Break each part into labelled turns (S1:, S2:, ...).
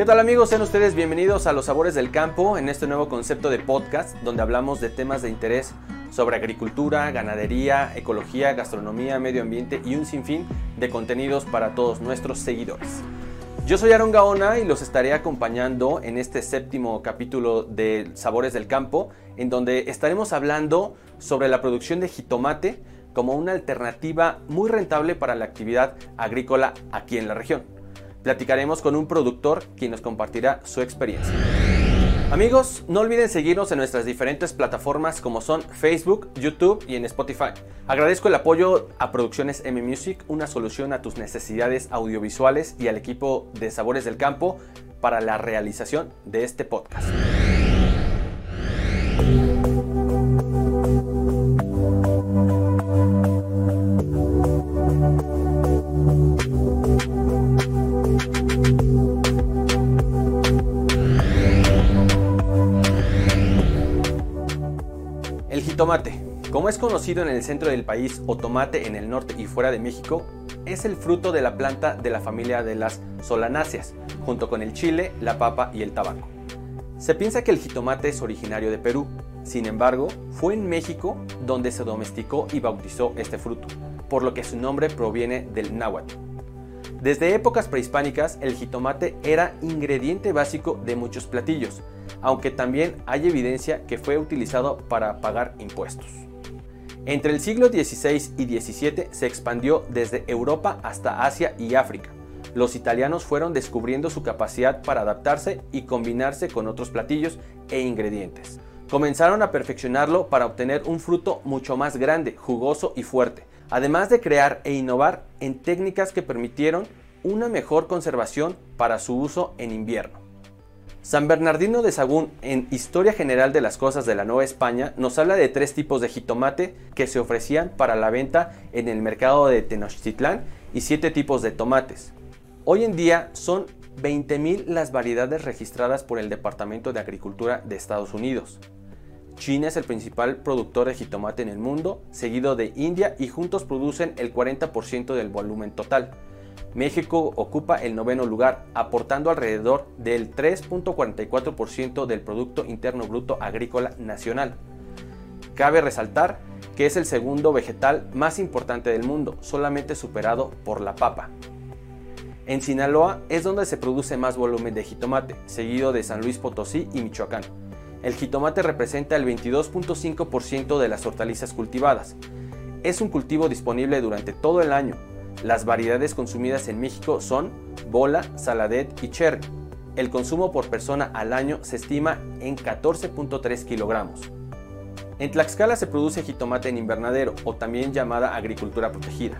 S1: ¿Qué tal amigos? Sean ustedes bienvenidos a Los Sabores del Campo en este nuevo concepto de podcast donde hablamos de temas de interés sobre agricultura, ganadería, ecología, gastronomía, medio ambiente y un sinfín de contenidos para todos nuestros seguidores. Yo soy Aaron Gaona y los estaré acompañando en este séptimo capítulo de Sabores del Campo, en donde estaremos hablando sobre la producción de jitomate como una alternativa muy rentable para la actividad agrícola aquí en la región. Platicaremos con un productor quien nos compartirá su experiencia. Amigos, no olviden seguirnos en nuestras diferentes plataformas como son Facebook, YouTube y en Spotify. Agradezco el apoyo a Producciones M Music, una solución a tus necesidades audiovisuales y al equipo de Sabores del Campo para la realización de este podcast. Tomate. Como es conocido en el centro del país o tomate en el norte y fuera de México, es el fruto de la planta de la familia de las solanáceas, junto con el chile, la papa y el tabaco. Se piensa que el jitomate es originario de Perú, sin embargo, fue en México donde se domesticó y bautizó este fruto, por lo que su nombre proviene del náhuatl. Desde épocas prehispánicas, el jitomate era ingrediente básico de muchos platillos, aunque también hay evidencia que fue utilizado para pagar impuestos. Entre el siglo XVI y XVII se expandió desde Europa hasta Asia y África. Los italianos fueron descubriendo su capacidad para adaptarse y combinarse con otros platillos e ingredientes. Comenzaron a perfeccionarlo para obtener un fruto mucho más grande, jugoso y fuerte, además de crear e innovar en técnicas que permitieron una mejor conservación para su uso en invierno. San Bernardino de Sagún, en Historia General de las Cosas de la Nueva España, nos habla de tres tipos de jitomate que se ofrecían para la venta en el mercado de Tenochtitlán y siete tipos de tomates. Hoy en día son 20.000 las variedades registradas por el Departamento de Agricultura de Estados Unidos. China es el principal productor de jitomate en el mundo, seguido de India y juntos producen el 40% del volumen total. México ocupa el noveno lugar, aportando alrededor del 3.44% del Producto Interno Bruto Agrícola Nacional. Cabe resaltar que es el segundo vegetal más importante del mundo, solamente superado por la papa. En Sinaloa es donde se produce más volumen de jitomate, seguido de San Luis Potosí y Michoacán. El jitomate representa el 22.5% de las hortalizas cultivadas. Es un cultivo disponible durante todo el año, las variedades consumidas en México son bola, saladet y cherry. El consumo por persona al año se estima en 14.3 kilogramos. En Tlaxcala se produce jitomate en invernadero o también llamada agricultura protegida.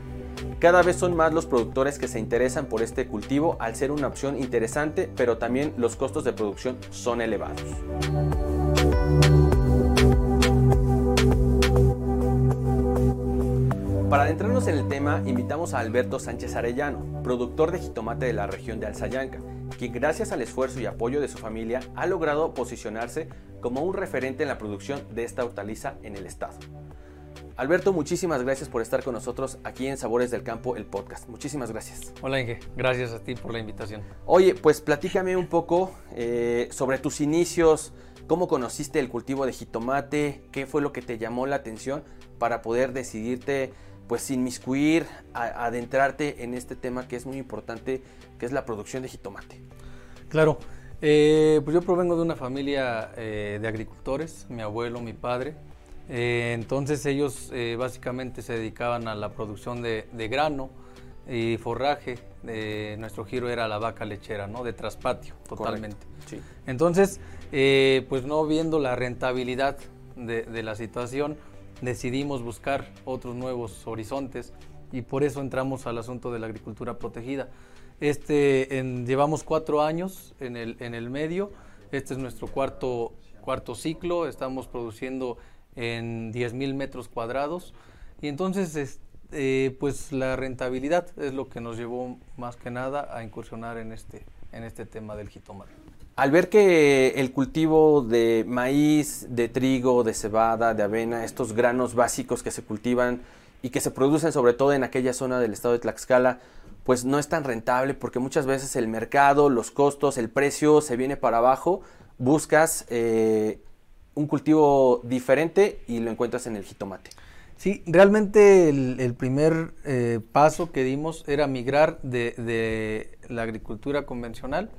S1: Cada vez son más los productores que se interesan por este cultivo al ser una opción interesante, pero también los costos de producción son elevados. Para adentrarnos en el tema, invitamos a Alberto Sánchez Arellano, productor de jitomate de la región de Alzayanca, quien gracias al esfuerzo y apoyo de su familia ha logrado posicionarse como un referente en la producción de esta hortaliza en el estado. Alberto, muchísimas gracias por estar con nosotros aquí en Sabores del Campo, el podcast. Muchísimas gracias.
S2: Hola Inge, gracias a ti por la invitación.
S1: Oye, pues platícame un poco eh, sobre tus inicios, cómo conociste el cultivo de jitomate, qué fue lo que te llamó la atención para poder decidirte pues inmiscuir, adentrarte en este tema que es muy importante, que es la producción de jitomate.
S2: Claro, eh, pues yo provengo de una familia eh, de agricultores, mi abuelo, mi padre. Eh, entonces ellos básicamente se dedicaban a la producción de, grano y forraje. nuestro giro era la vaca lechera, ¿no? De traspatio, totalmente. Entonces, pues no viendo la rentabilidad de la situación, decidimos buscar otros nuevos horizontes y por eso entramos al asunto de la agricultura protegida. Este, en, llevamos cuatro años en el, en el medio, este es nuestro cuarto, cuarto ciclo, estamos produciendo en 10.000 metros cuadrados y entonces eh, pues la rentabilidad es lo que nos llevó más que nada a incursionar en este, en este tema del jitomate.
S1: Al ver que el cultivo de maíz, de trigo, de cebada, de avena, estos granos básicos que se cultivan y que se producen sobre todo en aquella zona del estado de Tlaxcala, pues no es tan rentable porque muchas veces el mercado, los costos, el precio se viene para abajo, buscas eh, un cultivo diferente y lo encuentras en el jitomate.
S2: Sí, realmente el, primer eh, paso que dimos era migrar de, la agricultura convencional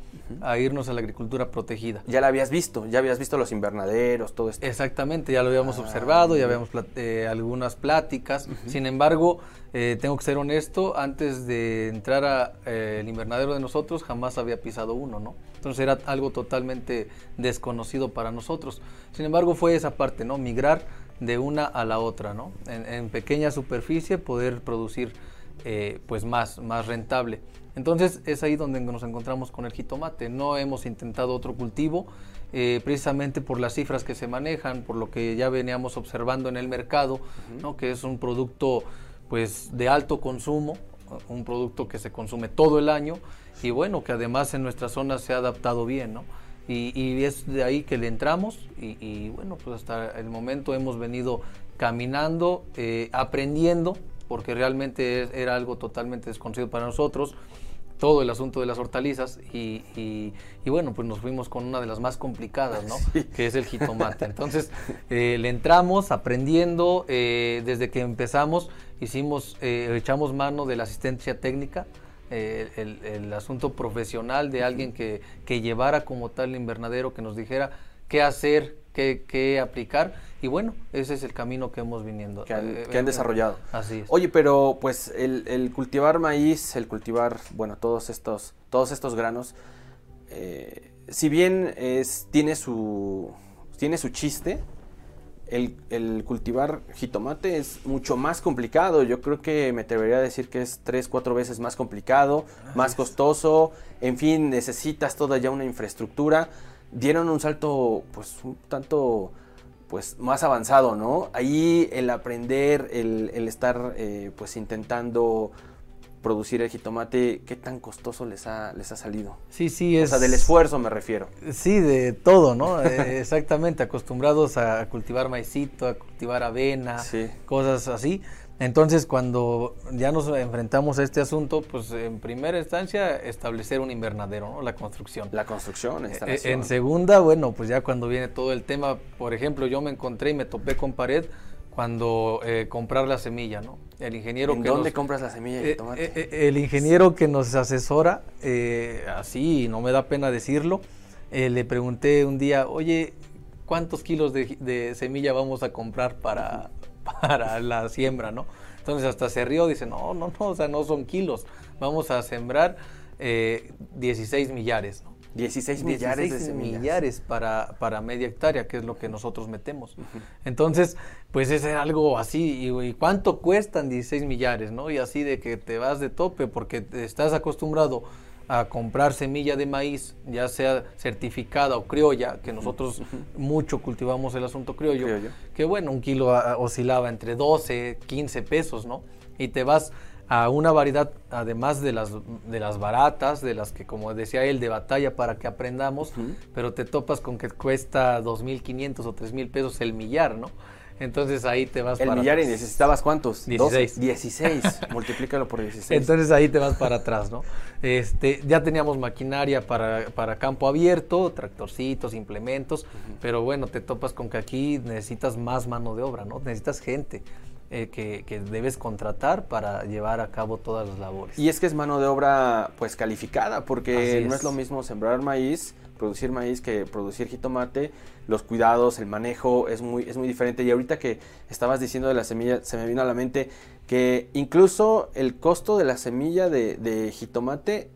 S2: a irnos a la agricultura protegida.
S1: Ya la habías visto, ya habías visto los invernaderos, todo esto.
S2: Exactamente, ya lo habíamos ah, observado, ya habíamos eh, algunas pláticas. Sin embargo, eh, tengo que ser honesto, antes de entrar al invernadero de nosotros jamás había pisado uno, ¿no? Entonces era algo totalmente desconocido para nosotros. Sin embargo, fue esa parte, ¿no? Migrar de una a la otra, ¿no? En, pequeña superficie poder producir eh, pues más, más rentable. Entonces es ahí donde nos encontramos con el jitomate. No hemos intentado otro cultivo, eh, precisamente por las cifras que se manejan, por lo que ya veníamos observando en el mercado, ¿no? que es un producto pues de alto consumo, un producto que se consume todo el año y bueno, que además en nuestra zona se ha adaptado bien, ¿no? Y, es de ahí que le entramos y, bueno, pues hasta el momento hemos venido caminando, eh, aprendiendo, porque realmente era algo totalmente desconocido para nosotros, todo el asunto de las hortalizas y, bueno, pues nos fuimos con una de las más complicadas, ¿no? Que es el jitomate. Entonces, eh, le entramos aprendiendo, eh, desde que empezamos hicimos, echamos mano de la asistencia técnica, el, asunto profesional de alguien que, que, llevara como tal el invernadero, que nos dijera qué hacer, qué, qué, aplicar. Y bueno, ese es el camino que hemos viniendo.
S1: Que han, eh, que han desarrollado.
S2: Así es.
S1: Oye, pero pues el, el, cultivar maíz, el cultivar, bueno, todos estos, todos estos granos, eh, si bien es, tiene, su, tiene su chiste, el, cultivar jitomate es mucho más complicado. Yo creo que me atrevería a decir que es tres, cuatro veces más complicado, más costoso. En fin, necesitas toda ya una infraestructura. Dieron un salto, pues, un tanto pues más avanzado, ¿no? Ahí el aprender, el, estar eh, pues intentando producir el jitomate, ¿qué tan costoso les ha, les ha salido?
S2: Sí, sí, es...
S1: O sea, del esfuerzo me refiero.
S2: Sí, de todo, ¿no? Eh, exactamente, acostumbrados a cultivar maicito, a cultivar avena, cosas así. Entonces, cuando ya nos enfrentamos a este asunto, pues en primera instancia establecer un invernadero, ¿no? La construcción.
S1: La construcción,
S2: eh, eh, En segunda, bueno, pues ya cuando viene todo el tema, por ejemplo, yo me encontré y me topé con pared cuando eh, comprar la semilla, ¿no?
S1: El ingeniero ¿En dónde compras la semilla de
S2: eh, tomate? Eh, el ingeniero que nos asesora, así, no me da pena decirlo, le pregunté un día, oye, ¿cuántos kilos de, semilla vamos a comprar para, para la siembra, no? Entonces hasta se rió, dice, no, no, no, o sea, no son kilos, vamos a sembrar 16 millares, ¿no?
S1: 16 millares de
S2: millares para, para media hectárea, que es lo que nosotros metemos. Entonces, pues es algo así. Y, cuánto cuestan 16 millares? ¿no? Y así de que te vas de tope porque estás acostumbrado a comprar semilla de maíz, ya sea certificada o criolla, que nosotros mucho cultivamos el asunto criollo, que bueno, un kilo ah, oscilaba entre 12, 15 pesos, ¿no? Y te vas a una variedad, además de las, de las baratas, de las que, como decía él, de batalla para que aprendamos, pero te topas con que cuesta 2.500 o 3.000 pesos el millar, ¿no? Entonces ahí te vas
S1: el para millar y necesitabas cuántos? 16. 16. Multiplícalo por 16.
S2: Entonces ahí te vas para atrás, ¿no? Este, ya teníamos maquinaria para, para campo abierto, tractorcitos, implementos, pero bueno, te topas con que aquí necesitas más mano de obra, ¿no? Necesitas gente. Eh, que, debes contratar para llevar a cabo todas las labores.
S1: Y es que es mano de obra pues calificada, porque no es lo mismo sembrar maíz, producir maíz que producir jitomate, los cuidados, el manejo es muy, es muy diferente. Y ahorita que estabas diciendo de la semilla, se me vino a la mente que incluso el costo de la semilla de, de jitomate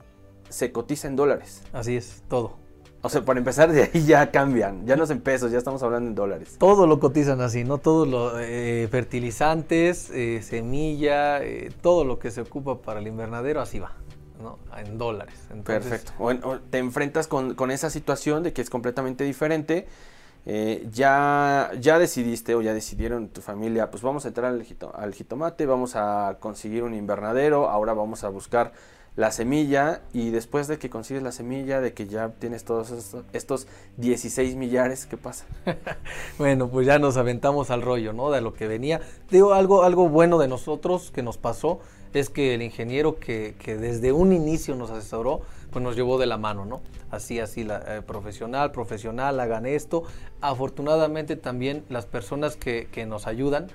S1: se cotiza en dólares.
S2: Así es, todo.
S1: O sea, para empezar de ahí ya cambian, ya no es en pesos, ya estamos hablando en dólares.
S2: Todo lo cotizan así, ¿no? Todos los eh, fertilizantes, eh, semilla, eh, todo lo que se ocupa para el invernadero, así va, ¿no? En dólares.
S1: Perfecto. Bueno, te enfrentas con, esa situación de que es completamente diferente. ya, ya decidiste o ya decidieron tu familia, pues vamos a entrar al, al jitomate, vamos a conseguir un invernadero, ahora vamos a buscar la semilla y después de que consigues la semilla, de que ya tienes todos estos, 16 millares, ¿qué pasa?
S2: bueno, pues ya nos aventamos al rollo, ¿no? De lo que venía. Digo, algo, algo bueno de nosotros que nos pasó es que el ingeniero que, que desde un inicio nos asesoró, pues nos llevó de la mano, ¿no? Así, así, la, eh, profesional, profesional, hagan esto. Afortunadamente también las personas que, que nos ayudan,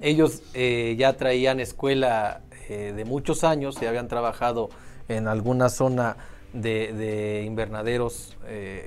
S2: ellos eh, ya traían escuela eh, de muchos años, ya habían trabajado en alguna zona de, de invernaderos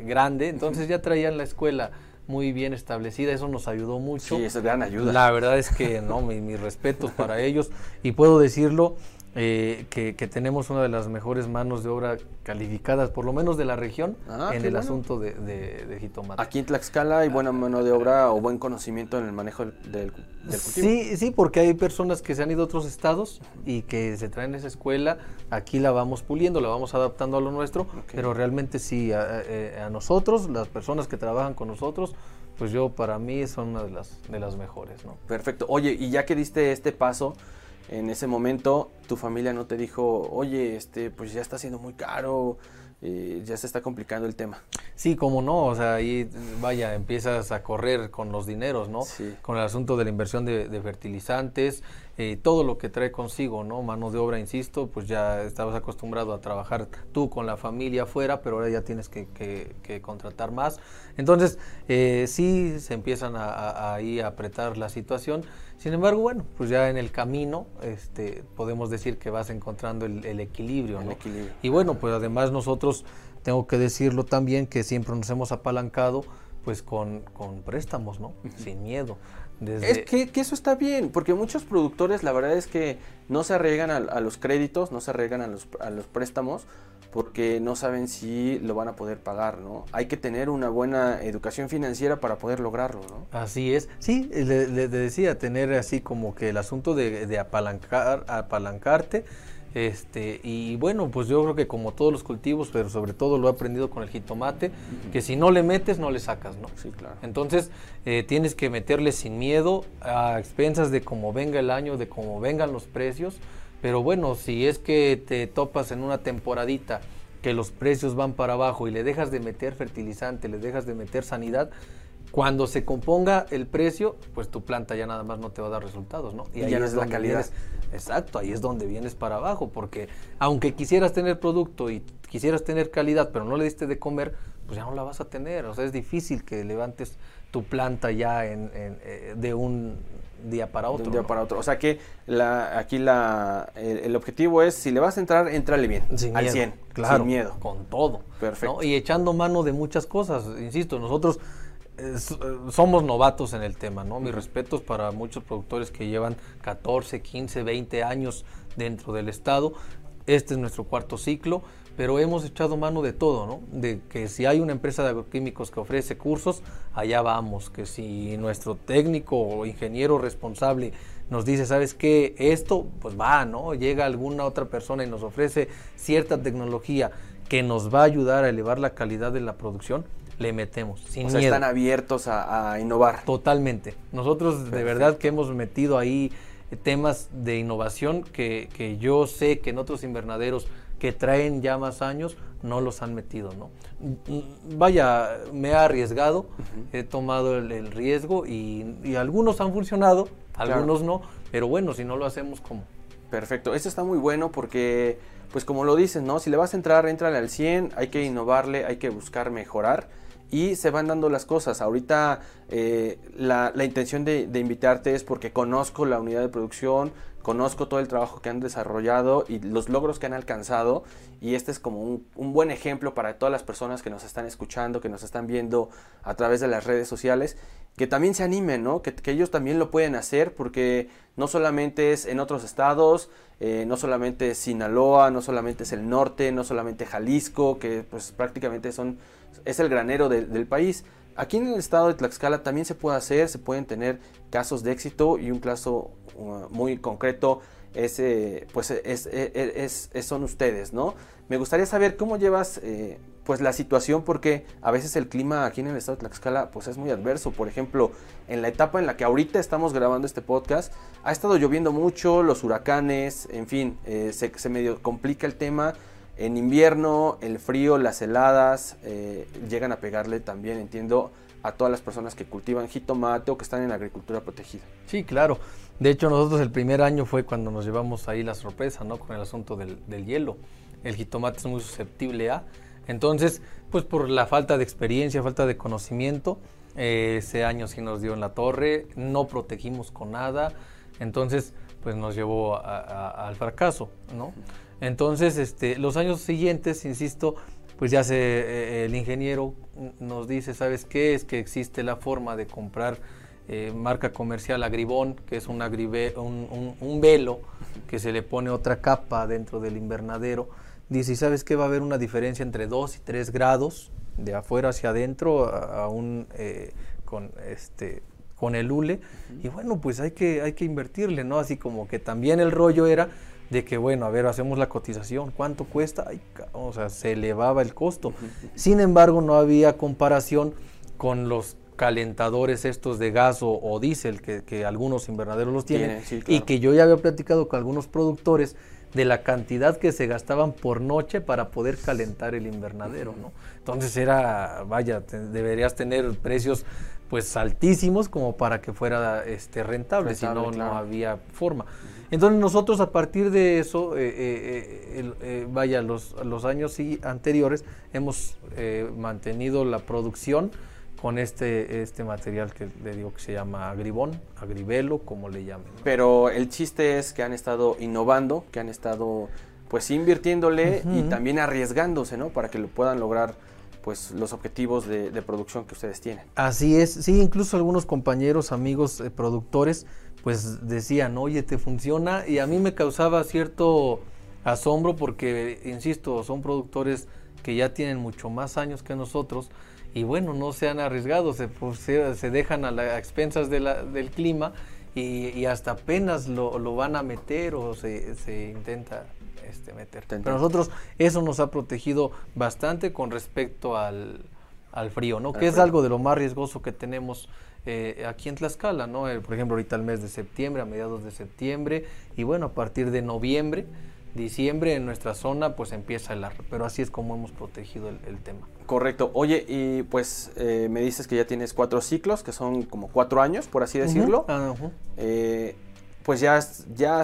S2: grande, entonces ya traían la escuela muy bien establecida, eso nos ayudó mucho.
S1: Sí, eso es gran ayuda.
S2: La verdad es que no, mis mi respetos para ellos y puedo decirlo eh, que, tenemos una de las mejores manos de obra calificadas, por lo menos de la región, ah, en el asunto de, de, jitomate.
S1: Aquí en Tlaxcala hay buena mano de obra o buen conocimiento en el manejo del, del, cultivo.
S2: Sí, sí, porque hay personas que se han ido a otros estados y que se traen esa escuela, aquí la vamos puliendo, la vamos adaptando a lo nuestro, pero realmente sí, a, eh, a, nosotros, las personas que trabajan con nosotros, pues yo para mí son una de las, de las mejores. ¿no?
S1: Perfecto. Oye, y ya que diste este paso, en ese momento tu familia no te dijo, oye, este, pues ya está siendo muy caro, eh, ya se está complicando el tema.
S2: Sí, como no, o sea, ahí vaya, empiezas a correr con los dineros, ¿no? Sí. Con el asunto de la inversión de, fertilizantes, eh, todo lo que trae consigo, ¿no? Mano de obra, insisto, pues ya estabas acostumbrado a trabajar tú con la familia afuera, pero ahora ya tienes que, que, contratar más. Entonces, eh, sí se empiezan a, ahí a apretar la situación. Sin embargo, bueno, pues ya en el camino este, podemos decir que vas encontrando el, equilibrio, ¿no? Y bueno, pues además nosotros, tengo que decirlo también, que siempre nos hemos apalancado pues con, con préstamos, ¿no? Sin miedo.
S1: Es que, que, eso está bien, porque muchos productores la verdad es que no se arriesgan a, a los créditos, no se arriesgan a los, a los préstamos, porque no saben si lo van a poder pagar, ¿no? Hay que tener una buena educación financiera para poder lograrlo, ¿no?
S2: Así es. Sí, le, decía, tener así como que el asunto de, de apalancar, apalancarte, este, y bueno, pues yo creo que como todos los cultivos, pero sobre todo lo he aprendido con el jitomate, que si no le metes, no le sacas, ¿no?
S1: Sí, claro.
S2: Entonces, eh, tienes que meterle sin miedo, a expensas de cómo venga el año, de cómo vengan los precios, pero bueno, si es que te topas en una temporadita que los precios van para abajo y le dejas de meter fertilizante, le dejas de meter sanidad, cuando se componga el precio, pues tu planta ya nada más no te va a dar resultados, ¿no?
S1: Y, ahí ya es la calidad.
S2: exacto, ahí es donde vienes para abajo, porque aunque quisieras tener producto y quisieras tener calidad, pero no le diste de comer, pues ya no la vas a tener. O sea, es difícil que levantes tu planta ya en, eh, de un día para otro.
S1: De un día para otro. O sea que la, aquí la, el, objetivo es, si le vas a entrar, entrale bien.
S2: Sin
S1: al
S2: miedo,
S1: 100.
S2: Claro.
S1: Sin miedo.
S2: Con todo.
S1: Perfecto.
S2: Y echando mano de muchas cosas. Insisto, nosotros eh, somos novatos en el tema, ¿no? Mis respetos para muchos productores que llevan 14, 15, 20 años dentro del Estado. Este es nuestro cuarto ciclo pero hemos echado mano de todo, ¿no? De que si hay una empresa de agroquímicos que ofrece cursos, allá vamos, que si nuestro técnico o ingeniero responsable nos dice, ¿sabes qué? Esto, pues va, ¿no? Llega alguna otra persona y nos ofrece cierta tecnología que nos va a ayudar a elevar la calidad de la producción, le metemos. Sin o sea,
S1: están abiertos a, innovar.
S2: Totalmente. Nosotros de verdad que hemos metido ahí temas de innovación que, que yo sé que en otros invernaderos que traen ya más años no los han metido, ¿no? Vaya, me ha arriesgado, he tomado el, riesgo y, algunos han funcionado, algunos no, pero bueno, si no lo hacemos, ¿cómo?
S1: Perfecto, esto está muy bueno porque, pues como lo dices, ¿no? Si le vas a entrar, entrale al 100, hay que innovarle, hay que buscar mejorar y se van dando las cosas. Ahorita eh, la, intención de, invitarte es porque conozco la unidad de producción, conozco todo el trabajo que han desarrollado y los logros que han alcanzado y este es como un, buen ejemplo para todas las personas que nos están escuchando, que nos están viendo a través de las redes sociales, que también se animen, ¿no? que, ellos también lo pueden hacer porque no solamente es en otros estados, eh, no solamente es Sinaloa, no solamente es el norte, no solamente Jalisco, que pues prácticamente son es el granero del país. Aquí en el estado de Tlaxcala también se puede hacer, se pueden tener casos de éxito y un caso uh, muy concreto es, eh, pues es, es, son ustedes, ¿no? Me gustaría saber cómo llevas eh, pues la situación porque a veces el clima aquí en el estado de Tlaxcala pues es muy adverso. Por ejemplo, en la etapa en la que ahorita estamos grabando este podcast, ha estado lloviendo mucho, los huracanes, en fin, eh, se, medio complica el tema en invierno, el frío, las heladas llegan a pegarle también, entiendo, a todas las personas que cultivan jitomate o que están en agricultura protegida.
S2: Sí, claro. De hecho, nosotros el primer año fue cuando nos llevamos ahí la sorpresa, ¿no? Con el asunto del, del hielo. El jitomate es muy susceptible a. Entonces, pues por la falta de experiencia, falta de conocimiento, eh, ese año sí nos dio en la torre, no protegimos con nada, entonces pues nos llevó al fracaso, ¿no? Entonces, este, los años siguientes, insisto, pues ya se, eh, el ingeniero nos dice, ¿sabes qué? Es que existe la forma de comprar eh, marca comercial Agribón, que es un, un, un, velo que se le pone otra capa dentro del invernadero. Dice, ¿sabes qué? Va a haber una diferencia entre 2 y 3 grados de afuera hacia adentro, aún eh, con este con el hule y bueno pues hay que hay que invertirle no así como que también el rollo era de que bueno a ver hacemos la cotización cuánto cuesta o sea se elevaba el costo. Sin embargo no había comparación con los calentadores estos de gas o, diésel que, algunos invernaderos los tienen y que yo ya había platicado con algunos productores de la cantidad que se gastaban por noche para poder calentar el invernadero, ¿no? Entonces era, vaya, deberías tener precios pues altísimos como para que fuera este rentable, si no, no había forma. Entonces nosotros a partir de eso, eh, eh, eh, vaya, los, los años anteriores hemos mantenido la producción con este, este material que le digo que se llama agribón, agribelo, como le llamen.
S1: Pero el chiste es que han estado innovando, que han estado pues invirtiéndole y también arriesgándose, ¿no? Para que lo puedan lograr pues los objetivos de, producción que ustedes tienen.
S2: Así es, sí, incluso algunos compañeros, amigos, eh, productores, pues decían, oye, te funciona, y a mí me causaba cierto asombro porque, insisto, son productores que ya tienen mucho más años que nosotros, y bueno, no se han arriesgado, se, pues, se, dejan a las expensas de la, del clima y, hasta apenas lo, lo, van a meter o se, se intenta este, meter. Pero nosotros eso nos ha protegido bastante con respecto al, al frío, ¿no? que es algo de lo más riesgoso que tenemos eh, aquí en Tlaxcala, ¿no? Eh, por ejemplo, ahorita el mes de septiembre, a mediados de septiembre, y bueno, a partir de noviembre, diciembre en nuestra zona, pues empieza el ar, pero así es como hemos protegido el tema.
S1: Correcto. Oye, y pues eh, me dices que ya tienes cuatro ciclos, que son como cuatro años, por así decirlo. Eh, pues ya, ya,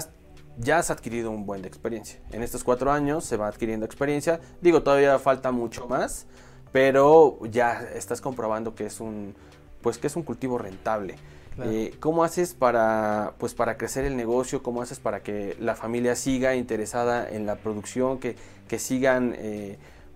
S1: ya has adquirido un buen de experiencia. En estos cuatro años se va adquiriendo experiencia. Digo, todavía falta mucho más, pero ya estás comprobando que es un, pues que es un cultivo rentable. Eh, ¿Cómo haces para, pues, para crecer el negocio? ¿Cómo haces para que la familia siga interesada en la producción, que, que sigan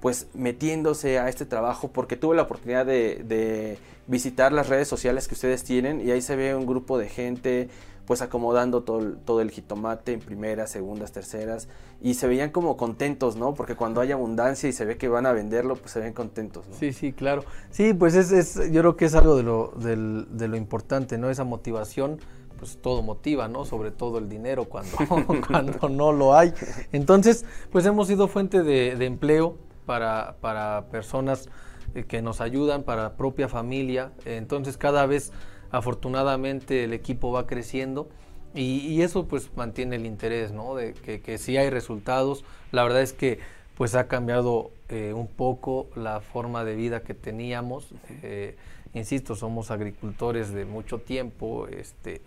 S1: pues metiéndose a este trabajo porque tuve la oportunidad de, visitar las redes sociales que ustedes tienen y ahí se ve un grupo de gente pues acomodando todo, todo el jitomate en primeras, segundas, terceras y se veían como contentos, ¿no? Porque cuando hay abundancia y se ve que van a venderlo, pues se ven contentos, ¿no?
S2: Sí, sí, claro. Sí, pues es, es yo creo que es algo de lo, de lo importante, ¿no? Esa motivación, pues todo motiva, ¿no? Sobre todo el dinero cuando, cuando no lo hay. Entonces, pues hemos sido fuente de, de empleo para, para personas eh, que nos ayudan, para propia familia. Entonces cada vez afortunadamente el equipo va creciendo y, eso pues mantiene el interés, ¿no? De que, que sí hay resultados. La verdad es que pues ha cambiado eh, un poco la forma de vida que teníamos. Eh, insisto, somos agricultores de mucho tiempo, este,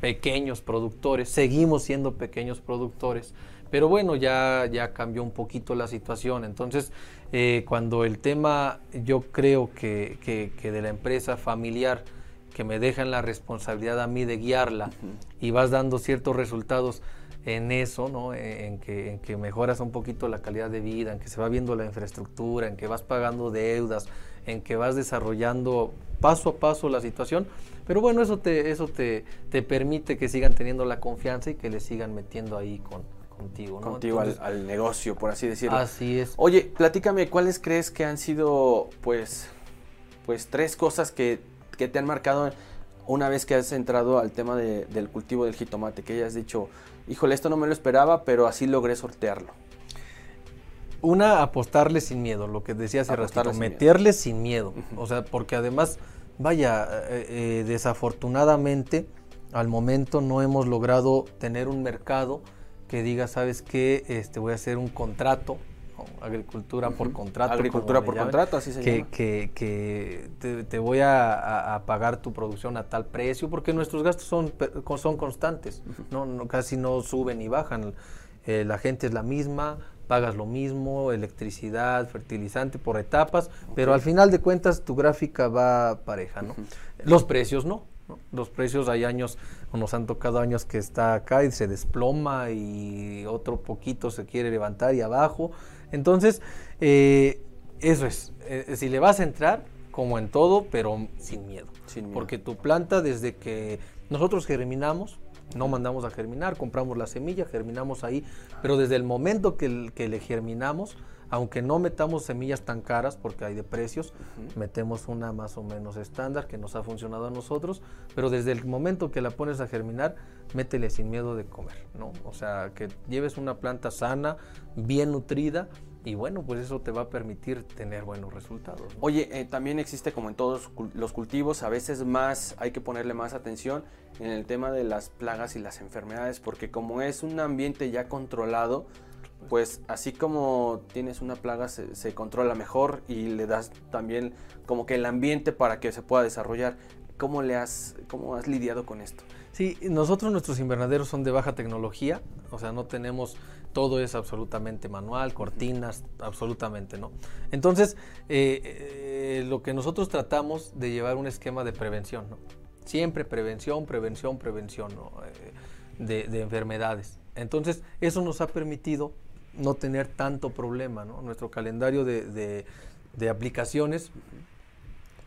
S2: pequeños productores, seguimos siendo pequeños productores, pero bueno, ya, ya cambió un poquito la situación. Entonces, eh, cuando el tema, yo creo que, que, de la empresa familiar, que me dejan la responsabilidad a mí de guiarla y vas dando ciertos resultados en eso, ¿no? En que, en que mejoras un poquito la calidad de vida, en que se va viendo la infraestructura, en que vas pagando deudas, en que vas desarrollando paso a paso la situación. Pero bueno, eso te, eso te, te permite que sigan teniendo la confianza y que le sigan metiendo ahí con, contigo,
S1: ¿no? Contigo al, negocio, por así decirlo.
S2: Así es.
S1: Oye, platícame, ¿cuáles crees que han sido, pues, pues tres cosas que, te han marcado una vez que has entrado al tema del cultivo del jitomate? Que hayas dicho, híjole, esto no me lo esperaba, pero así logré sortearlo.
S2: Una, apostarle sin miedo, lo que decía hace ratito, meterle sin miedo. O sea, porque además, vaya, eh, eh, desafortunadamente, al momento no hemos logrado tener un mercado que diga, sabes qué, este, voy a hacer un contrato agricultura por contrato.
S1: Agricultura por contrato, así se
S2: que,
S1: llama.
S2: Que, que te, te voy a, a, pagar tu producción a tal precio, porque nuestros gastos son, son constantes, ¿no? no casi no suben ni bajan. Eh, la gente es la misma, pagas lo mismo, electricidad, fertilizante por etapas, pero al final de cuentas tu gráfica va pareja, ¿no? Los precios no. Los precios hay años, nos han tocado años que está acá y se desploma y otro poquito se quiere levantar y abajo. Entonces, eh, eso es. Eh, si le vas a entrar, como en todo, pero sin miedo. sin miedo. Porque tu planta, desde que nosotros germinamos, no mandamos a germinar, compramos la semilla, germinamos ahí, pero desde el momento que, que le germinamos, aunque no metamos semillas tan caras porque hay de precios, metemos una más o menos estándar que nos ha funcionado a nosotros, pero desde el momento que la pones a germinar, métele sin miedo de comer, ¿no? O sea, que lleves una planta sana, bien nutrida, y bueno, pues eso te va a permitir tener buenos resultados.
S1: Oye, eh, también existe como en todos los cultivos, a veces más hay que ponerle más atención en el tema de las plagas y las enfermedades, porque como es un ambiente ya controlado, pues así como tienes una plaga se, controla mejor y le das también como que el ambiente para que se pueda desarrollar. ¿Cómo, le has, ¿Cómo has lidiado con esto?
S2: Sí, nosotros nuestros invernaderos son de baja tecnología, o sea, no tenemos, todo es absolutamente manual, cortinas, absolutamente, ¿no? Entonces, eh, eh, lo que nosotros tratamos de llevar un esquema de prevención, ¿no? Siempre prevención, prevención, prevención eh, de, de enfermedades. Entonces, eso nos ha permitido no tener tanto problema. ¿no? Nuestro calendario de, de, aplicaciones,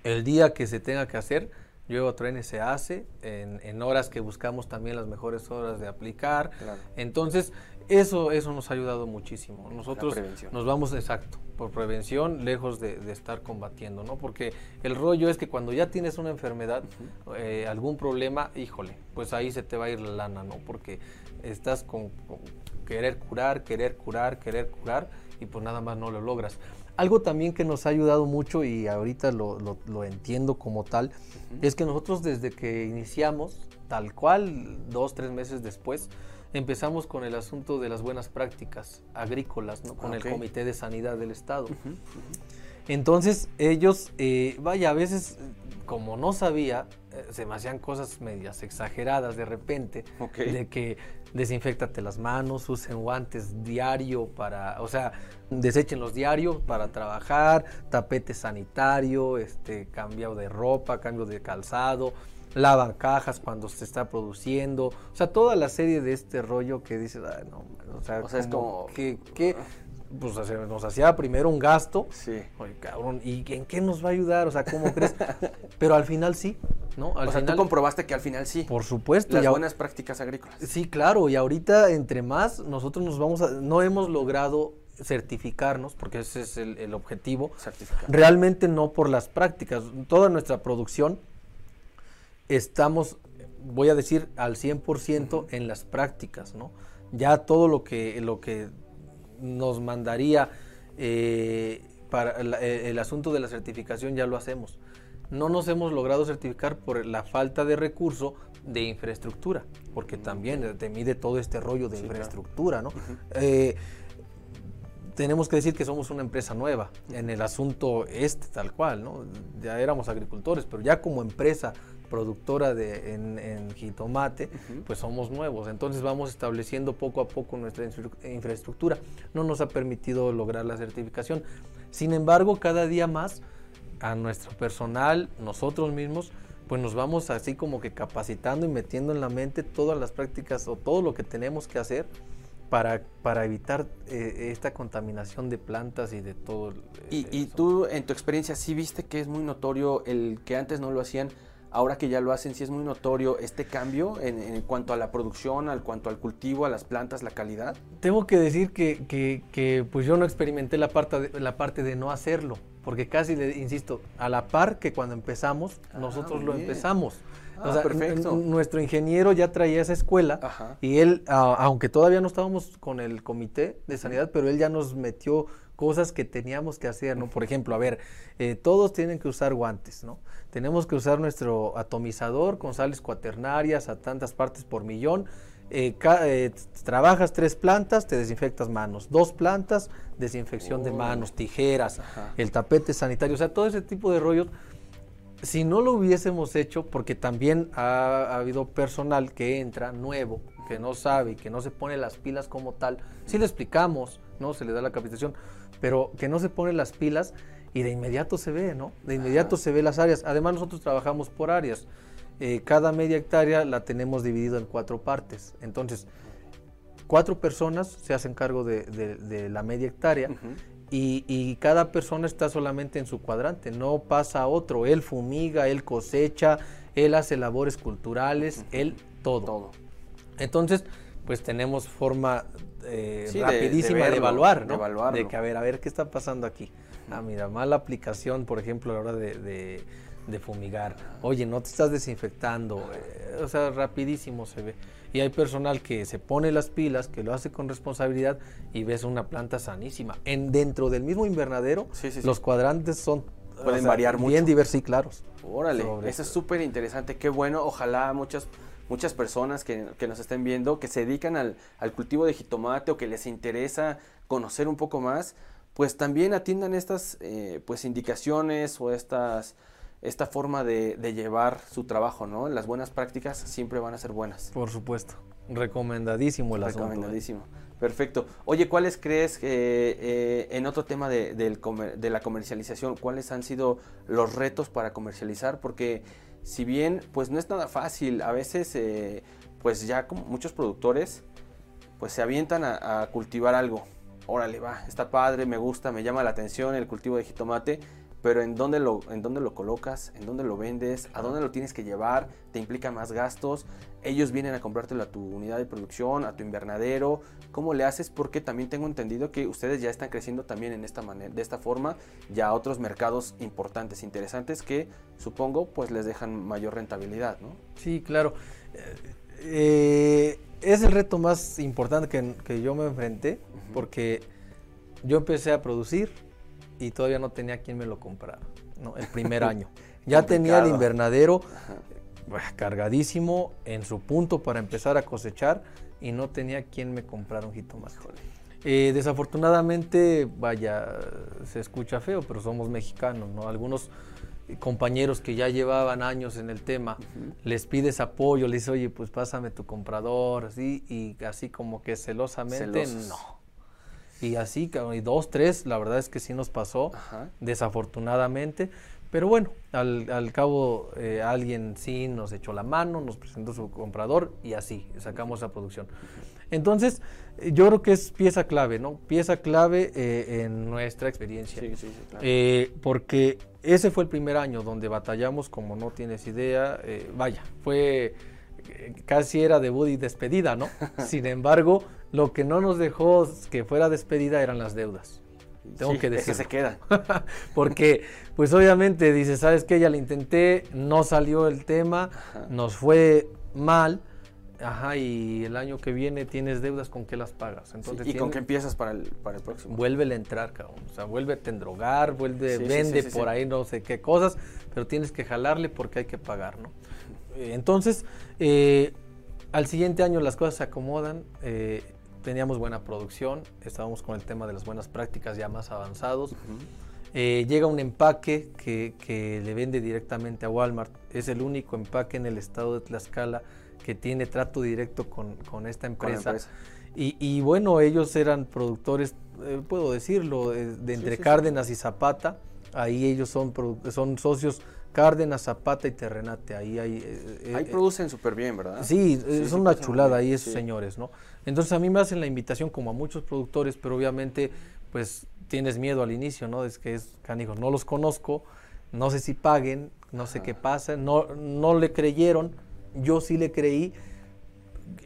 S2: el día que se tenga que hacer, luego trenes se hace, en, en, horas que buscamos también las mejores horas de aplicar. Entonces, eso, eso nos ha ayudado muchísimo. Nosotros nos vamos, exacto, por prevención, lejos de, de, estar combatiendo, ¿no? Porque el rollo es que cuando ya tienes una enfermedad, eh, algún problema, híjole, pues ahí se te va a ir la lana, ¿no? Porque estás con querer curar, querer curar, querer curar y pues nada más no lo logras. Algo también que nos ha ayudado mucho y ahorita lo, lo, entiendo como tal, es que nosotros desde que iniciamos, tal cual, dos, tres meses después, empezamos con el asunto de las buenas prácticas agrícolas, ¿no? con el Comité de Sanidad del Estado. Entonces ellos, eh, vaya, a veces como no sabía, eh, se me hacían cosas medias exageradas de repente, de que desinfectate las manos, usen guantes diario para, o sea, desechen los diarios para trabajar, tapete sanitario, este, cambio de ropa, cambio de calzado, lavan cajas cuando se está produciendo, o sea, toda la serie de este rollo que dices, no, o sea, es como que, que pues nos hacía primero un gasto.
S1: Sí.
S2: Oye, cabrón, ¿y en qué nos va a ayudar? O sea, ¿cómo crees? Pero al final sí, ¿no? Al
S1: o sea, tú comprobaste que al final sí.
S2: Por supuesto.
S1: Las buenas prácticas agrícolas.
S2: Sí, claro. Y ahorita, entre más, nosotros nos vamos a... No hemos logrado certificarnos, porque ese es el, objetivo.
S1: Certificar.
S2: Realmente no por las prácticas. Toda nuestra producción estamos, voy a decir, al 100% en las prácticas, ¿no? Ya todo lo que, lo que nos mandaría eh, para eh, el asunto de la certificación ya lo hacemos. No nos hemos logrado certificar por la falta de recurso de infraestructura, porque también te mide todo este rollo de infraestructura, ¿no? Eh, tenemos que decir que somos una empresa nueva en el asunto este tal cual, ¿no? Ya éramos agricultores, pero ya como empresa productora de, en, jitomate, pues somos nuevos. Entonces vamos estableciendo poco a poco nuestra infraestructura. No nos ha permitido lograr la certificación. Sin embargo, cada día más a nuestro personal, nosotros mismos, pues nos vamos así como que capacitando y metiendo en la mente todas las prácticas o todo lo que tenemos que hacer para, para evitar eh, esta contaminación de plantas y de todo.
S1: y, y tú, en tu experiencia, sí viste que es muy notorio el que antes no lo hacían ahora que ya lo hacen, sí es muy notorio este cambio en, cuanto a la producción, al cuanto al cultivo, a las plantas, la calidad.
S2: Tengo que decir que, que, pues yo no experimenté la parte, de, la parte de no hacerlo, porque casi, le insisto, a la par que cuando empezamos, ah, nosotros lo empezamos.
S1: o ah, sea, perfecto.
S2: nuestro ingeniero ya traía esa escuela y él, aunque todavía no estábamos con el comité de sanidad, pero él ya nos metió cosas que teníamos que hacer, ¿no? Por ejemplo, a ver, eh, todos tienen que usar guantes, ¿no? Tenemos que usar nuestro atomizador con sales cuaternarias a tantas partes por millón. eh, eh, trabajas tres plantas, te desinfectas manos, dos plantas, desinfección de manos, tijeras, el tapete sanitario, o sea, todo ese tipo de rollos. Si no lo hubiésemos hecho, porque también ha, habido personal que entra nuevo, que no sabe, que no se pone las pilas como tal, si le explicamos, ¿no? Se le da la capacitación, pero que no se pone las pilas y de inmediato se ve, ¿no? De inmediato se ve las áreas. Además nosotros trabajamos por áreas. Eh, cada media hectárea la tenemos dividido en cuatro partes. Entonces, cuatro personas se hacen cargo de, la media hectárea y, cada persona está solamente en su cuadrante, no pasa a otro. Él fumiga, él cosecha, él hace labores culturales, él todo. Entonces, pues tenemos forma eh, rapidísima de, evaluar, ¿no? De, que, a ver, a ver, ¿qué está pasando aquí? Ah, mira, mala aplicación, por ejemplo, a la hora de de fumigar. Oye, no te estás desinfectando. Eh, o sea, rapidísimo se ve. Y hay personal que se pone las pilas, que lo hace con responsabilidad y ves una planta sanísima. En, dentro del mismo invernadero, los cuadrantes son
S1: pueden variar
S2: bien diversos y claros.
S1: Órale, eso es súper interesante. Qué bueno. Ojalá muchas muchas personas que, nos estén viendo, que se dedican al, cultivo de jitomate o que les interesa conocer un poco más, pues también atiendan estas eh, pues indicaciones o estas esta forma de, llevar su trabajo, ¿no? Las buenas prácticas siempre van a ser buenas.
S2: Por supuesto. Recomendadísimo el
S1: asunto. ¿eh? Recomendadísimo. Perfecto. Oye, ¿cuáles crees que eh, en otro tema de, de, la comercialización, cuáles han sido los retos para comercializar? Porque si bien, pues no es nada fácil, a veces, eh, pues ya como muchos productores, pues se avientan a, a cultivar algo. Órale, va, está padre, me gusta, me llama la atención el cultivo de jitomate pero en dónde lo, en dónde lo colocas, en dónde lo vendes, a dónde lo tienes que llevar, te implica más gastos, ellos vienen a comprártelo a tu unidad de producción, a tu invernadero, ¿cómo le haces? Porque también tengo entendido que ustedes ya están creciendo también en esta manera, de esta forma, ya otros mercados importantes, interesantes que supongo pues les dejan mayor rentabilidad, ¿no?
S2: Sí, claro. Eh, es el reto más importante que, que yo me enfrenté, porque yo empecé a producir, y todavía no tenía quien me lo comprara, ¿no? El primer año. Ya tenía el invernadero cargadísimo en su punto para empezar a cosechar y no tenía quien me comprara un jitomate. Eh, desafortunadamente, vaya, se escucha feo, pero somos mexicanos, ¿no? Algunos compañeros que ya llevaban años en el tema, les pides apoyo, les dices, oye, pues pásame tu comprador, así, y así como que celosamente, no. Y así, y dos, tres, la verdad es que sí nos pasó, desafortunadamente. Pero bueno, al, al cabo eh, alguien sí nos echó la mano, nos presentó su comprador y así sacamos la producción. Entonces, eh, yo creo que es pieza clave, ¿no? Pieza clave eh, en nuestra experiencia. Sí, sí, sí, claro. porque ese fue el primer año donde batallamos, como no tienes idea, vaya, fue casi era debut y despedida, ¿no? Sin embargo, lo que no nos dejó que fuera despedida eran las deudas.
S1: Tengo que decir. se queda.
S2: Porque, pues obviamente, dice, ¿sabes qué? Ya lo intenté, no salió el tema, nos fue mal. Ajá, y el año que viene tienes deudas, ¿con qué las pagas?
S1: Entonces, ¿Y con qué empiezas para el, para el próximo?
S2: Vuelve a entrar, cabrón. O sea, vuelve a endrogar, vuelve, vende por ahí no sé qué cosas, pero tienes que jalarle porque hay que pagar, ¿no? Entonces, eh, al siguiente año las cosas se acomodan, eh, teníamos buena producción, estábamos con el tema de las buenas prácticas ya más avanzados. Eh, llega un empaque que, le vende directamente a Walmart. Es el único empaque en el estado de Tlaxcala que tiene trato directo con, esta empresa. Y, bueno, ellos eran productores, puedo decirlo, de, entre Cárdenas y Zapata. Ahí ellos son, son socios Cárdenas, Zapata y Terrenate. Ahí, hay,
S1: eh, ahí eh, producen súper bien, ¿verdad?
S2: Sí, son una chulada ahí esos señores, ¿no? Entonces a mí me hacen la invitación como a muchos productores, pero obviamente pues tienes miedo al inicio, ¿no? Es que es, canijos, no los conozco, no sé si paguen, no sé qué pasa, no, no le creyeron, yo sí le creí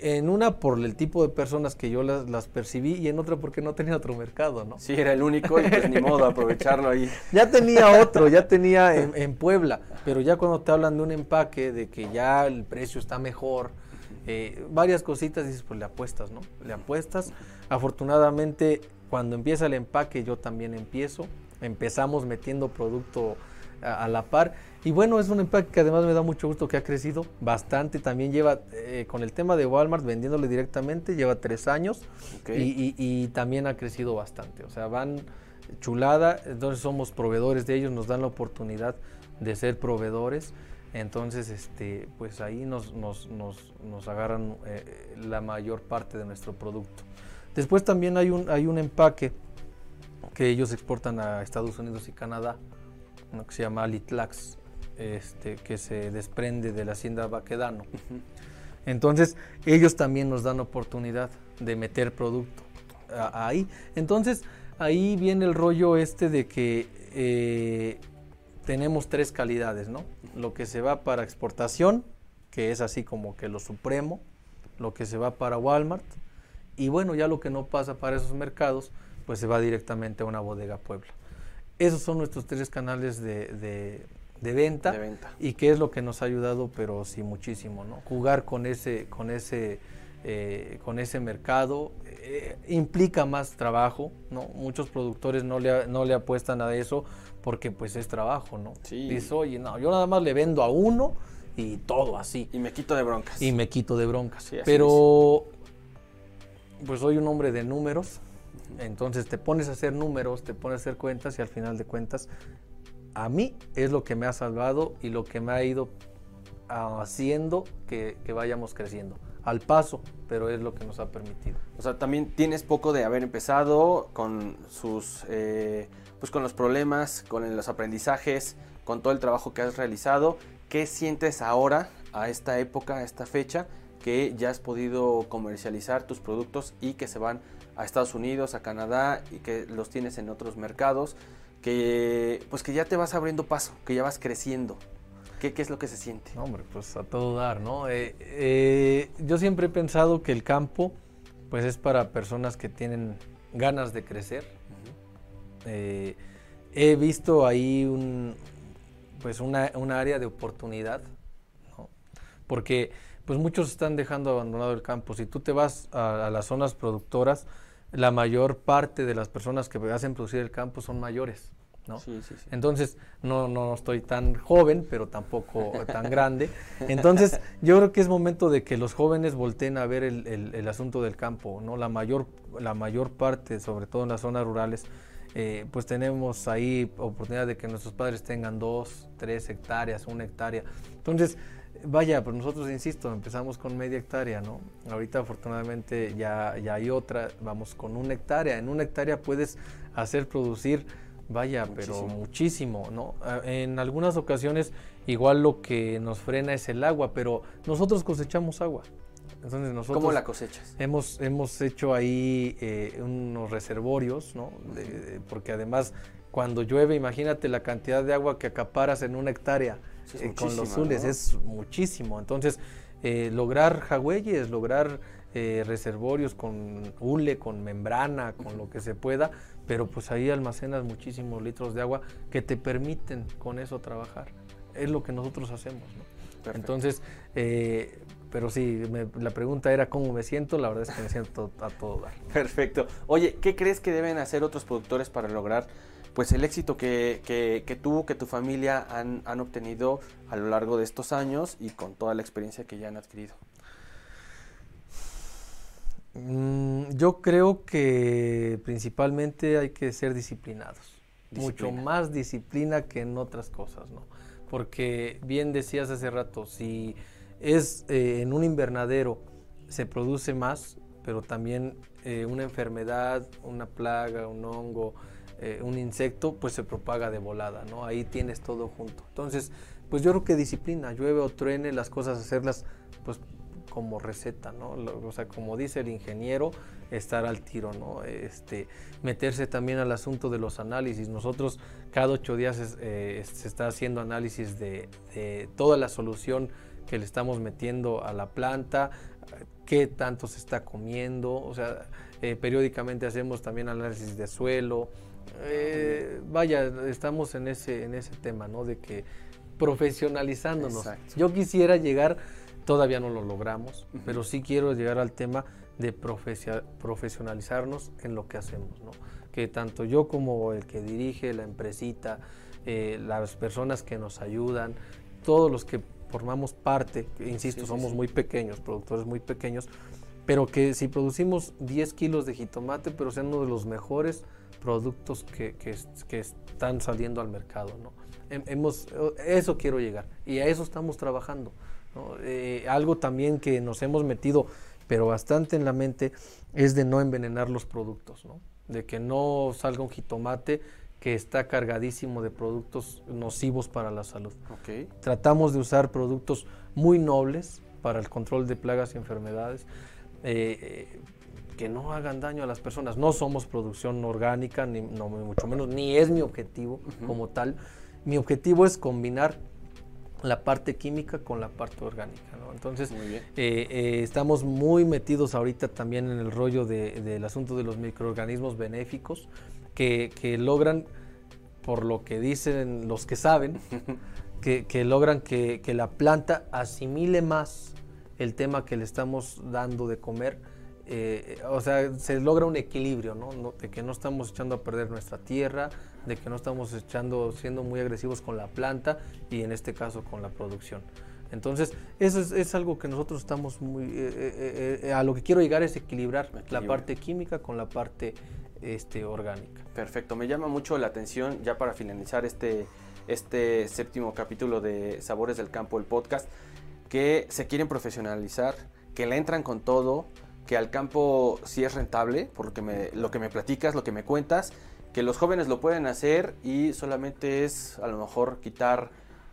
S2: en una por el tipo de personas que yo las, percibí y en otra porque no tenía otro mercado, ¿no?
S1: Sí, era el único y pues ni modo aprovecharlo ahí.
S2: Ya tenía otro, ya tenía en, Puebla, pero ya cuando te hablan de un empaque, de que ya el precio está mejor, eh, varias cositas dices, pues le apuestas, ¿no? Le apuestas. Afortunadamente, cuando empieza el empaque yo también empiezo. Empezamos metiendo producto a, la par. Y bueno, es un empaque que además me da mucho gusto que ha crecido bastante. También lleva, eh, con el tema de Walmart, vendiéndole directamente, lleva tres años y, también ha crecido bastante. O sea, van chulada, entonces somos proveedores de ellos, nos dan la oportunidad de ser proveedores. Entonces, este, pues ahí nos, nos, nos, agarran eh, la mayor parte de nuestro producto. Después también hay un, hay un empaque que ellos exportan a Estados Unidos y Canadá, que se llama Litlax, este, que se desprende de la hacienda Baquedano. Entonces, ellos también nos dan oportunidad de meter producto ahí. Entonces, ahí viene el rollo este de que eh, tenemos tres calidades, ¿no? Lo que se va para exportación, que es así como que lo supremo, lo que se va para Walmart, y bueno, ya lo que no pasa para esos mercados, pues se va directamente a una bodega Puebla. Esos son nuestros tres canales de, venta, y qué es lo que nos ha ayudado, pero sí muchísimo, ¿no? Jugar con ese, con ese, eh, con ese mercado eh, implica más trabajo, ¿no? Muchos productores no le, no le apuestan a eso porque pues es trabajo, ¿no? Sí. Dice, oye, no, yo nada más le vendo a uno y todo así.
S1: Y me quito de broncas.
S2: Y me quito de broncas. pero pues soy un hombre de números entonces te pones a hacer números, te pones a hacer cuentas y al final de cuentas a mí es lo que me ha salvado y lo que me ha ido haciendo que, vayamos creciendo. Al paso, pero es lo que nos ha permitido.
S1: O sea, también tienes poco de haber empezado con sus, eh, pues con los problemas, con los aprendizajes, con todo el trabajo que has realizado. ¿Qué sientes ahora, a esta época, a esta fecha, que ya has podido comercializar tus productos y que se van a Estados Unidos, a Canadá y que los tienes en otros mercados, que pues que ya te vas abriendo paso, que ya vas creciendo. ¿Qué, qué es lo que se siente?
S2: hombre, pues a todo dar, ¿no? Eh, eh, yo siempre he pensado que el campo pues es para personas que tienen ganas de crecer. Eh, he visto ahí un, pues una, área de oportunidad, ¿no? porque pues muchos están dejando abandonado el campo. Si tú te vas a las zonas productoras, la mayor parte de las personas que hacen producir el campo son mayores. ¿No? Sí, sí, sí. Entonces, no, no estoy tan joven, pero tampoco tan grande. Entonces, yo creo que es momento de que los jóvenes volteen a ver el, el, asunto del campo, ¿no? La mayor, la mayor parte, sobre todo en las zonas rurales, eh, pues tenemos ahí oportunidad de que nuestros padres tengan dos, tres hectáreas, una hectárea. Entonces, Vaya, pues nosotros, insisto, empezamos con media hectárea, ¿no? Ahorita afortunadamente ya, ya hay otra, vamos con una hectárea. En una hectárea puedes hacer producir, vaya, pero muchísimo, ¿no? Ah, en algunas ocasiones igual lo que nos frena es el agua, pero nosotros cosechamos agua.
S1: Entonces nosotros ¿Cómo la cosechas?
S2: Hemos, hemos hecho ahí eh, unos reservorios, ¿no? porque además cuando llueve, imagínate la cantidad de agua que acaparas en una hectárea eh, con los zules, es muchísimo. Entonces, eh, lograr jagüeyes, lograr eh, reservorios con hule, con membrana, con lo que se pueda, pero pues ahí almacenas muchísimos litros de agua que te permiten con eso trabajar. Es lo que nosotros hacemos. Entonces, pero sí, la pregunta era cómo me siento, la verdad es que me siento a todo dar.
S1: Perfecto. Oye, ¿qué crees que deben hacer otros productores para lograr pues el éxito que, que, tú, que tu familia han, han, obtenido a lo largo de estos años y con toda la experiencia que ya han adquirido?
S2: Mm, yo creo que principalmente hay que ser disciplinados, mucho más disciplina que en otras cosas, ¿no? Porque bien decías hace rato, si es eh, en un invernadero se produce más, pero también eh, una enfermedad, una plaga, un hongo, eh, un insecto, pues se propaga de volada, ¿no? Ahí tienes todo junto. Entonces, pues yo creo que disciplina, llueve o truene, las cosas hacerlas, pues como receta, ¿no? O sea, como dice el ingeniero, estar al tiro, ¿no? Este, meterse también al asunto de los análisis. Nosotros cada ocho días eh, se está haciendo análisis de, toda la solución que le estamos metiendo a la planta, qué tanto se está comiendo, o sea, eh, periódicamente hacemos también análisis de suelo, eh, vaya, estamos en ese, en ese tema, ¿no? De que profesionalizándonos. Yo quisiera llegar, todavía no lo logramos, pero sí quiero llegar al tema de profesionalizarnos en lo que hacemos, ¿no? Que tanto yo como el que dirige la empresita, eh, las personas que nos ayudan, todos los que formamos parte, insisto, somos muy pequeños, productores muy pequeños, pero que si producimos 10 kilos de jitomate, pero sean uno de los mejores productos que, que, están saliendo al mercado. ¿no? Hemos, eso quiero llegar y a eso estamos trabajando. Eh, algo también que nos hemos metido, pero bastante en la mente, es de no envenenar los productos, ¿no? de que no salga un jitomate que está cargadísimo de productos nocivos para la salud. Tratamos de usar productos muy nobles para el control de plagas y enfermedades. Eh, que no hagan daño a las personas. No somos producción orgánica, ni no, mucho menos, ni es mi objetivo como tal. Mi objetivo es combinar la parte química con la parte orgánica. Entonces, eh, eh, estamos muy metidos ahorita también en el rollo del asunto de los microorganismos benéficos que, logran, por lo que dicen los que saben, que, logran que, que la planta asimile más el tema que le estamos dando de comer eh, o sea, se logra un equilibrio, ¿no? De que no estamos echando a perder nuestra tierra, de que no estamos echando, siendo muy agresivos con la planta y en este caso con la producción. Entonces, eso es, algo que nosotros estamos muy... Eh, eh, a lo que quiero llegar es equilibrar la parte química con la parte este, orgánica.
S1: Perfecto, me llama mucho la atención, ya para finalizar este, este séptimo capítulo de Sabores del Campo, el podcast, que se quieren profesionalizar, que le entran con todo, que al campo sí es rentable, por lo que me, lo que me platicas, lo que me cuentas, que los jóvenes lo pueden hacer y solamente es a lo mejor quitar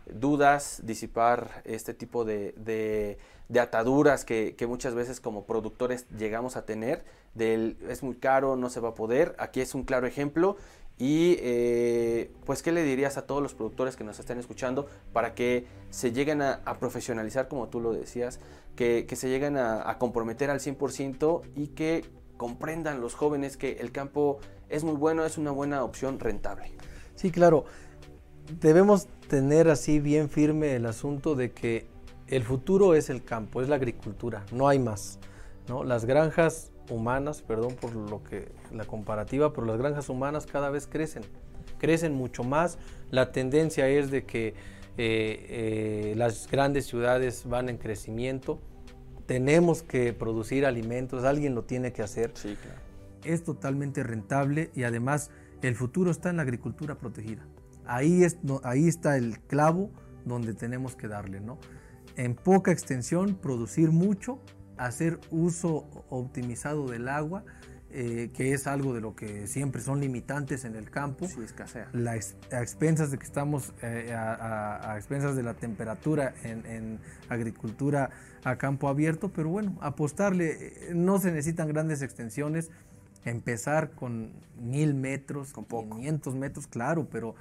S1: dudas, disipar este tipo de, ataduras que, muchas veces como productores llegamos a tener, del es muy caro, no se va a poder, aquí es un claro ejemplo. Y eh, pues, ¿qué le dirías a todos los productores que nos estén escuchando para que se lleguen a, profesionalizar, como tú lo decías, que, se lleguen a, comprometer al 100% y que comprendan los jóvenes que el campo es muy bueno, es una buena opción rentable?
S2: Sí, claro. Debemos tener así bien firme el asunto de que el futuro es el campo, es la agricultura, no hay más. ¿no? Las granjas humanas, perdón por lo que la comparativa, pero las granjas humanas cada vez crecen, crecen mucho más. La tendencia es de que eh, eh, las grandes ciudades van en crecimiento. Tenemos que producir alimentos, alguien lo tiene que hacer. Es totalmente rentable y además el futuro está en la agricultura protegida. Ahí, es, ahí está el clavo donde tenemos que darle, ¿no? En poca extensión, producir mucho hacer uso optimizado del agua, eh, que es algo de lo que siempre son limitantes en el campo.
S1: Sí, escasea.
S2: La, a expensas de que estamos eh, a, expensas de la temperatura en, agricultura a campo abierto, pero bueno, apostarle, eh, no se necesitan grandes extensiones, empezar con mil metros, con 500 metros, claro, pero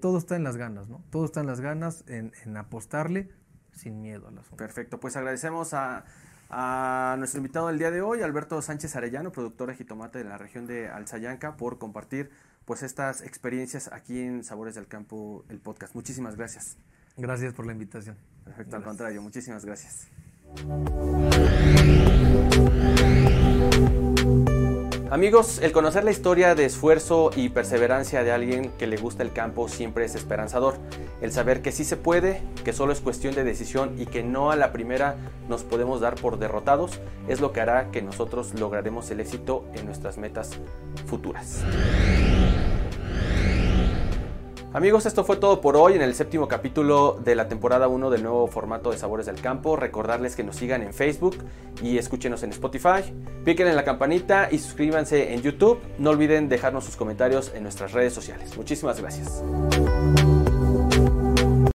S2: todo está en las ganas, ¿no? Todo está en las ganas en, en apostarle sin miedo a las
S1: Perfecto, pues agradecemos a a nuestro invitado del día de hoy, Alberto Sánchez Arellano, productor de jitomate de la región de Alzayanca, por compartir pues estas experiencias aquí en Sabores del Campo, el podcast. Muchísimas gracias.
S2: Gracias por la invitación.
S1: Perfecto, al contrario, muchísimas gracias. Amigos, el conocer la historia de esfuerzo y perseverancia de alguien que le gusta el campo siempre es esperanzador. El saber que sí se puede, que solo es cuestión de decisión y que no a la primera nos podemos dar por derrotados, es lo que hará que nosotros lograremos el éxito en nuestras metas futuras. Amigos, esto fue todo por hoy en el séptimo capítulo de la temporada 1 del nuevo formato de Sabores del Campo. Recordarles que nos sigan en Facebook y escúchenos en Spotify. Piquen en la campanita y suscríbanse en YouTube. No olviden dejarnos sus comentarios en nuestras redes sociales. Muchísimas gracias.